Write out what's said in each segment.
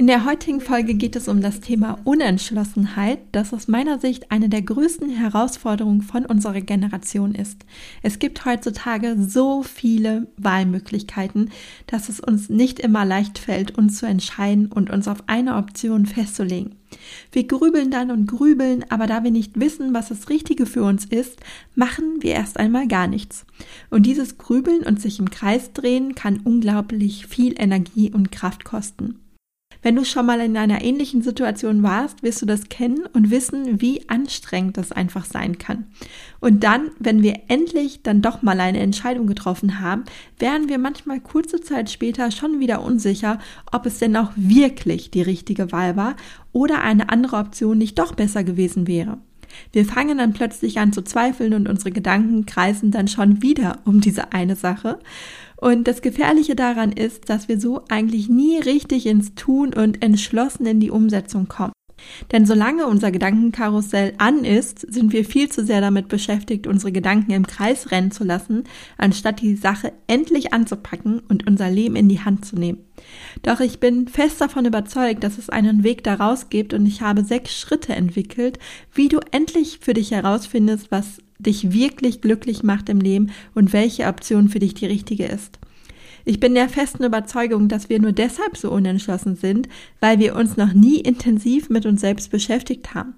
In der heutigen Folge geht es um das Thema Unentschlossenheit, das aus meiner Sicht eine der größten Herausforderungen von unserer Generation ist. Es gibt heutzutage so viele Wahlmöglichkeiten, dass es uns nicht immer leicht fällt, uns zu entscheiden und uns auf eine Option festzulegen. Wir grübeln dann und grübeln, aber da wir nicht wissen, was das Richtige für uns ist, machen wir erst einmal gar nichts. Und dieses Grübeln und sich im Kreis drehen kann unglaublich viel Energie und Kraft kosten. Wenn du schon mal in einer ähnlichen Situation warst, wirst du das kennen und wissen, wie anstrengend das einfach sein kann. Und dann, wenn wir endlich dann doch mal eine Entscheidung getroffen haben, wären wir manchmal kurze Zeit später schon wieder unsicher, ob es denn auch wirklich die richtige Wahl war oder eine andere Option nicht doch besser gewesen wäre. Wir fangen dann plötzlich an zu zweifeln und unsere Gedanken kreisen dann schon wieder um diese eine Sache. Und das Gefährliche daran ist, dass wir so eigentlich nie richtig ins Tun und entschlossen in die Umsetzung kommen. Denn solange unser Gedankenkarussell an ist, sind wir viel zu sehr damit beschäftigt, unsere Gedanken im Kreis rennen zu lassen, anstatt die Sache endlich anzupacken und unser Leben in die Hand zu nehmen. Doch ich bin fest davon überzeugt, dass es einen Weg daraus gibt und ich habe sechs Schritte entwickelt, wie du endlich für dich herausfindest, was dich wirklich glücklich macht im Leben und welche Option für dich die richtige ist. Ich bin der festen Überzeugung, dass wir nur deshalb so unentschlossen sind, weil wir uns noch nie intensiv mit uns selbst beschäftigt haben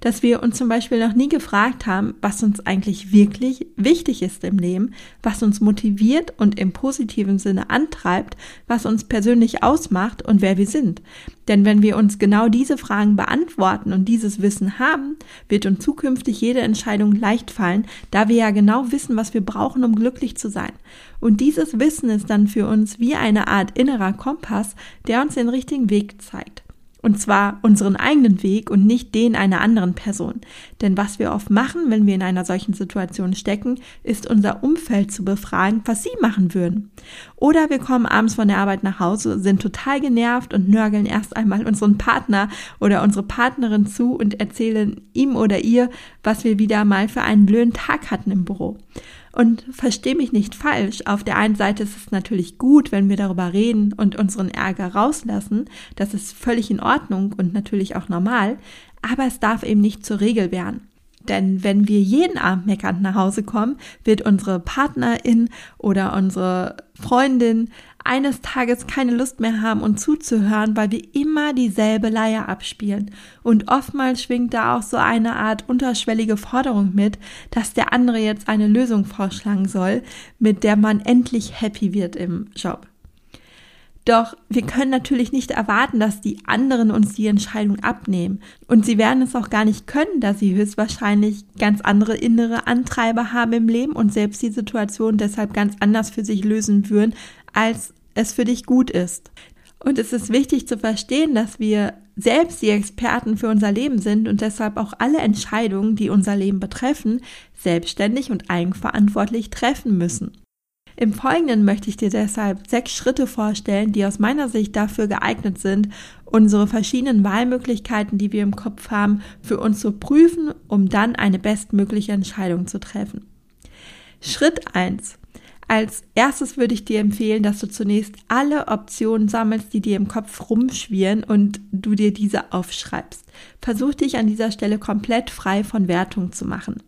dass wir uns zum Beispiel noch nie gefragt haben, was uns eigentlich wirklich wichtig ist im Leben, was uns motiviert und im positiven Sinne antreibt, was uns persönlich ausmacht und wer wir sind. Denn wenn wir uns genau diese Fragen beantworten und dieses Wissen haben, wird uns zukünftig jede Entscheidung leicht fallen, da wir ja genau wissen, was wir brauchen, um glücklich zu sein. Und dieses Wissen ist dann für uns wie eine Art innerer Kompass, der uns den richtigen Weg zeigt. Und zwar unseren eigenen Weg und nicht den einer anderen Person. Denn was wir oft machen, wenn wir in einer solchen Situation stecken, ist unser Umfeld zu befragen, was sie machen würden. Oder wir kommen abends von der Arbeit nach Hause, sind total genervt und nörgeln erst einmal unseren Partner oder unsere Partnerin zu und erzählen ihm oder ihr, was wir wieder mal für einen blöden Tag hatten im Büro. Und versteh mich nicht falsch. Auf der einen Seite ist es natürlich gut, wenn wir darüber reden und unseren Ärger rauslassen. Das ist völlig in Ordnung und natürlich auch normal. Aber es darf eben nicht zur Regel werden. Denn wenn wir jeden Abend meckernd nach Hause kommen, wird unsere Partnerin oder unsere Freundin eines Tages keine Lust mehr haben, uns zuzuhören, weil wir immer dieselbe Leier abspielen. Und oftmals schwingt da auch so eine Art unterschwellige Forderung mit, dass der andere jetzt eine Lösung vorschlagen soll, mit der man endlich happy wird im Job. Doch wir können natürlich nicht erwarten, dass die anderen uns die Entscheidung abnehmen. Und sie werden es auch gar nicht können, da sie höchstwahrscheinlich ganz andere innere Antreiber haben im Leben und selbst die Situation deshalb ganz anders für sich lösen würden, als es für dich gut ist. Und es ist wichtig zu verstehen, dass wir selbst die Experten für unser Leben sind und deshalb auch alle Entscheidungen, die unser Leben betreffen, selbstständig und eigenverantwortlich treffen müssen. Im Folgenden möchte ich dir deshalb sechs Schritte vorstellen, die aus meiner Sicht dafür geeignet sind, unsere verschiedenen Wahlmöglichkeiten, die wir im Kopf haben, für uns zu prüfen, um dann eine bestmögliche Entscheidung zu treffen. Schritt eins: als erstes würde ich dir empfehlen, dass du zunächst alle Optionen sammelst, die dir im Kopf rumschwirren und du dir diese aufschreibst. Versuch dich an dieser Stelle komplett frei von Wertung zu machen.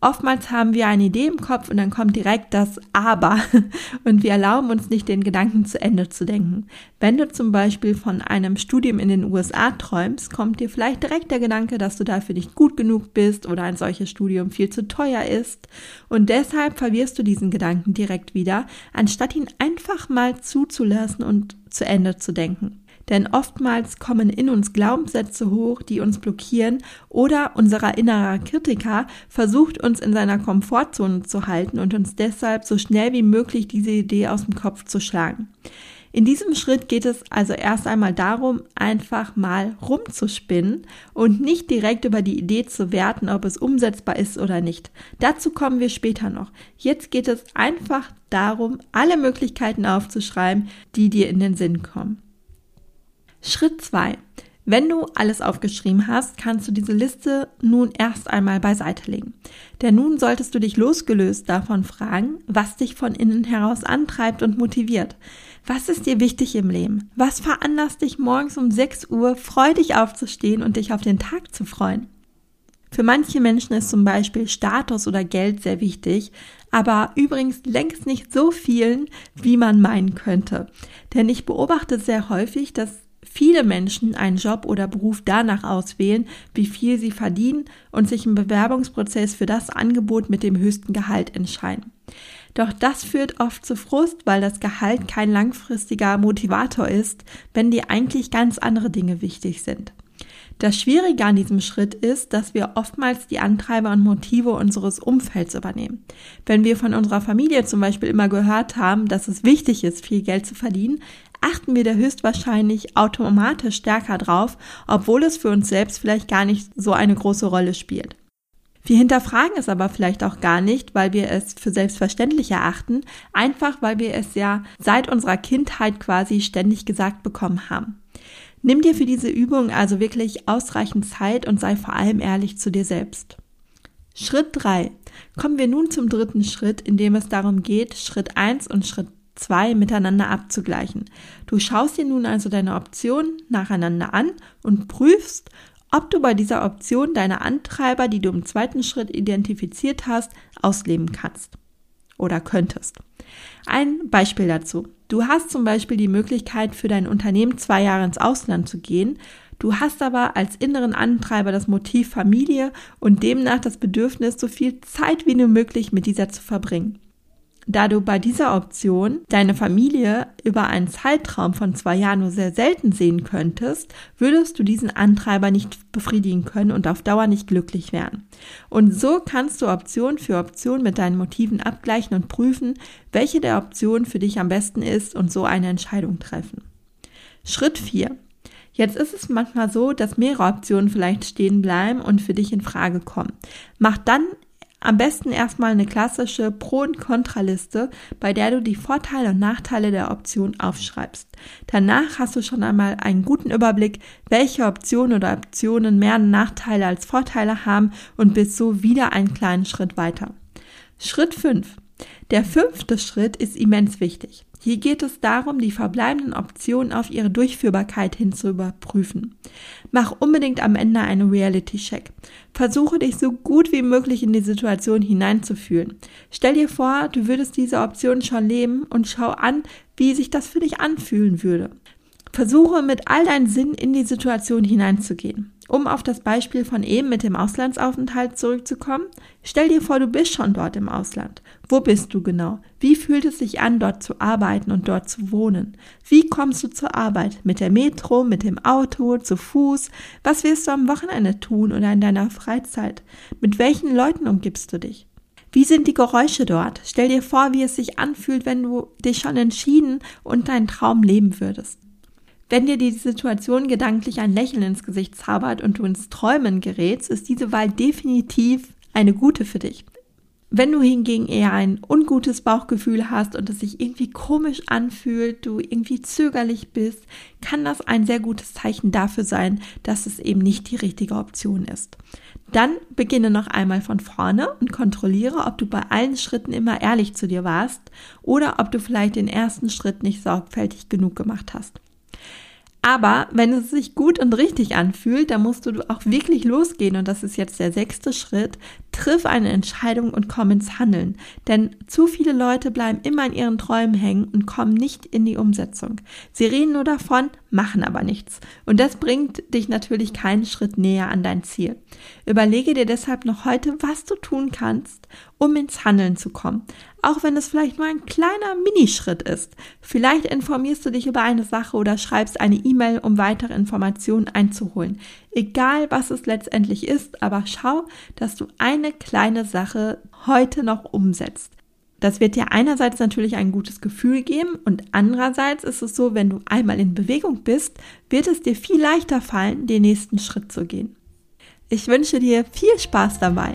Oftmals haben wir eine Idee im Kopf und dann kommt direkt das Aber und wir erlauben uns nicht, den Gedanken zu Ende zu denken. Wenn du zum Beispiel von einem Studium in den USA träumst, kommt dir vielleicht direkt der Gedanke, dass du dafür nicht gut genug bist oder ein solches Studium viel zu teuer ist und deshalb verwirrst du diesen Gedanken direkt wieder, anstatt ihn einfach mal zuzulassen und zu Ende zu denken. Denn oftmals kommen in uns Glaubenssätze hoch, die uns blockieren oder unserer innerer Kritiker versucht uns in seiner Komfortzone zu halten und uns deshalb so schnell wie möglich diese Idee aus dem Kopf zu schlagen. In diesem Schritt geht es also erst einmal darum, einfach mal rumzuspinnen und nicht direkt über die Idee zu werten, ob es umsetzbar ist oder nicht. Dazu kommen wir später noch. Jetzt geht es einfach darum, alle Möglichkeiten aufzuschreiben, die dir in den Sinn kommen. Schritt 2. Wenn du alles aufgeschrieben hast, kannst du diese Liste nun erst einmal beiseite legen. Denn nun solltest du dich losgelöst davon fragen, was dich von innen heraus antreibt und motiviert. Was ist dir wichtig im Leben? Was veranlasst dich morgens um 6 Uhr freudig aufzustehen und dich auf den Tag zu freuen? Für manche Menschen ist zum Beispiel Status oder Geld sehr wichtig, aber übrigens längst nicht so vielen, wie man meinen könnte. Denn ich beobachte sehr häufig, dass viele Menschen einen Job oder Beruf danach auswählen, wie viel sie verdienen und sich im Bewerbungsprozess für das Angebot mit dem höchsten Gehalt entscheiden. Doch das führt oft zu Frust, weil das Gehalt kein langfristiger Motivator ist, wenn dir eigentlich ganz andere Dinge wichtig sind. Das Schwierige an diesem Schritt ist, dass wir oftmals die Antreiber und Motive unseres Umfelds übernehmen. Wenn wir von unserer Familie zum Beispiel immer gehört haben, dass es wichtig ist, viel Geld zu verdienen, achten wir da höchstwahrscheinlich automatisch stärker drauf, obwohl es für uns selbst vielleicht gar nicht so eine große Rolle spielt. Wir hinterfragen es aber vielleicht auch gar nicht, weil wir es für selbstverständlich erachten, einfach weil wir es ja seit unserer Kindheit quasi ständig gesagt bekommen haben. Nimm dir für diese Übung also wirklich ausreichend Zeit und sei vor allem ehrlich zu dir selbst. Schritt 3. Kommen wir nun zum dritten Schritt, in dem es darum geht, Schritt 1 und Schritt zwei miteinander abzugleichen. Du schaust dir nun also deine Optionen nacheinander an und prüfst, ob du bei dieser Option deine Antreiber, die du im zweiten Schritt identifiziert hast, ausleben kannst oder könntest. Ein Beispiel dazu. Du hast zum Beispiel die Möglichkeit, für dein Unternehmen zwei Jahre ins Ausland zu gehen. Du hast aber als inneren Antreiber das Motiv Familie und demnach das Bedürfnis, so viel Zeit wie nur möglich mit dieser zu verbringen. Da du bei dieser Option deine Familie über einen Zeitraum von zwei Jahren nur sehr selten sehen könntest, würdest du diesen Antreiber nicht befriedigen können und auf Dauer nicht glücklich werden. Und so kannst du Option für Option mit deinen Motiven abgleichen und prüfen, welche der Optionen für dich am besten ist und so eine Entscheidung treffen. Schritt 4. Jetzt ist es manchmal so, dass mehrere Optionen vielleicht stehen bleiben und für dich in Frage kommen. Mach dann am besten erstmal eine klassische Pro- und Kontraliste, bei der du die Vorteile und Nachteile der Option aufschreibst. Danach hast du schon einmal einen guten Überblick, welche Optionen oder Optionen mehr Nachteile als Vorteile haben und bist so wieder einen kleinen Schritt weiter. Schritt 5. Der fünfte Schritt ist immens wichtig. Hier geht es darum, die verbleibenden Optionen auf ihre Durchführbarkeit hin zu überprüfen. Mach unbedingt am Ende einen Reality-Check. Versuche dich so gut wie möglich in die Situation hineinzufühlen. Stell dir vor, du würdest diese Option schon leben und schau an, wie sich das für dich anfühlen würde. Versuche mit all deinen Sinn in die Situation hineinzugehen. Um auf das Beispiel von eben mit dem Auslandsaufenthalt zurückzukommen, stell dir vor, du bist schon dort im Ausland. Wo bist du genau? Wie fühlt es sich an, dort zu arbeiten und dort zu wohnen? Wie kommst du zur Arbeit? Mit der Metro, mit dem Auto, zu Fuß? Was wirst du am Wochenende tun oder in deiner Freizeit? Mit welchen Leuten umgibst du dich? Wie sind die Geräusche dort? Stell dir vor, wie es sich anfühlt, wenn du dich schon entschieden und deinen Traum leben würdest. Wenn dir die Situation gedanklich ein Lächeln ins Gesicht zaubert und du ins Träumen gerätst, ist diese Wahl definitiv eine gute für dich. Wenn du hingegen eher ein ungutes Bauchgefühl hast und es sich irgendwie komisch anfühlt, du irgendwie zögerlich bist, kann das ein sehr gutes Zeichen dafür sein, dass es eben nicht die richtige Option ist. Dann beginne noch einmal von vorne und kontrolliere, ob du bei allen Schritten immer ehrlich zu dir warst oder ob du vielleicht den ersten Schritt nicht sorgfältig genug gemacht hast. Aber wenn es sich gut und richtig anfühlt, dann musst du auch wirklich losgehen. Und das ist jetzt der sechste Schritt. Triff eine Entscheidung und komm ins Handeln. Denn zu viele Leute bleiben immer in ihren Träumen hängen und kommen nicht in die Umsetzung. Sie reden nur davon, machen aber nichts. Und das bringt dich natürlich keinen Schritt näher an dein Ziel. Überlege dir deshalb noch heute, was du tun kannst, um ins Handeln zu kommen. Auch wenn es vielleicht nur ein kleiner Minischritt ist. Vielleicht informierst du dich über eine Sache oder schreibst eine E-Mail, um weitere Informationen einzuholen. Egal, was es letztendlich ist, aber schau, dass du eine kleine Sache heute noch umsetzt. Das wird dir einerseits natürlich ein gutes Gefühl geben und andererseits ist es so, wenn du einmal in Bewegung bist, wird es dir viel leichter fallen, den nächsten Schritt zu gehen. Ich wünsche dir viel Spaß dabei.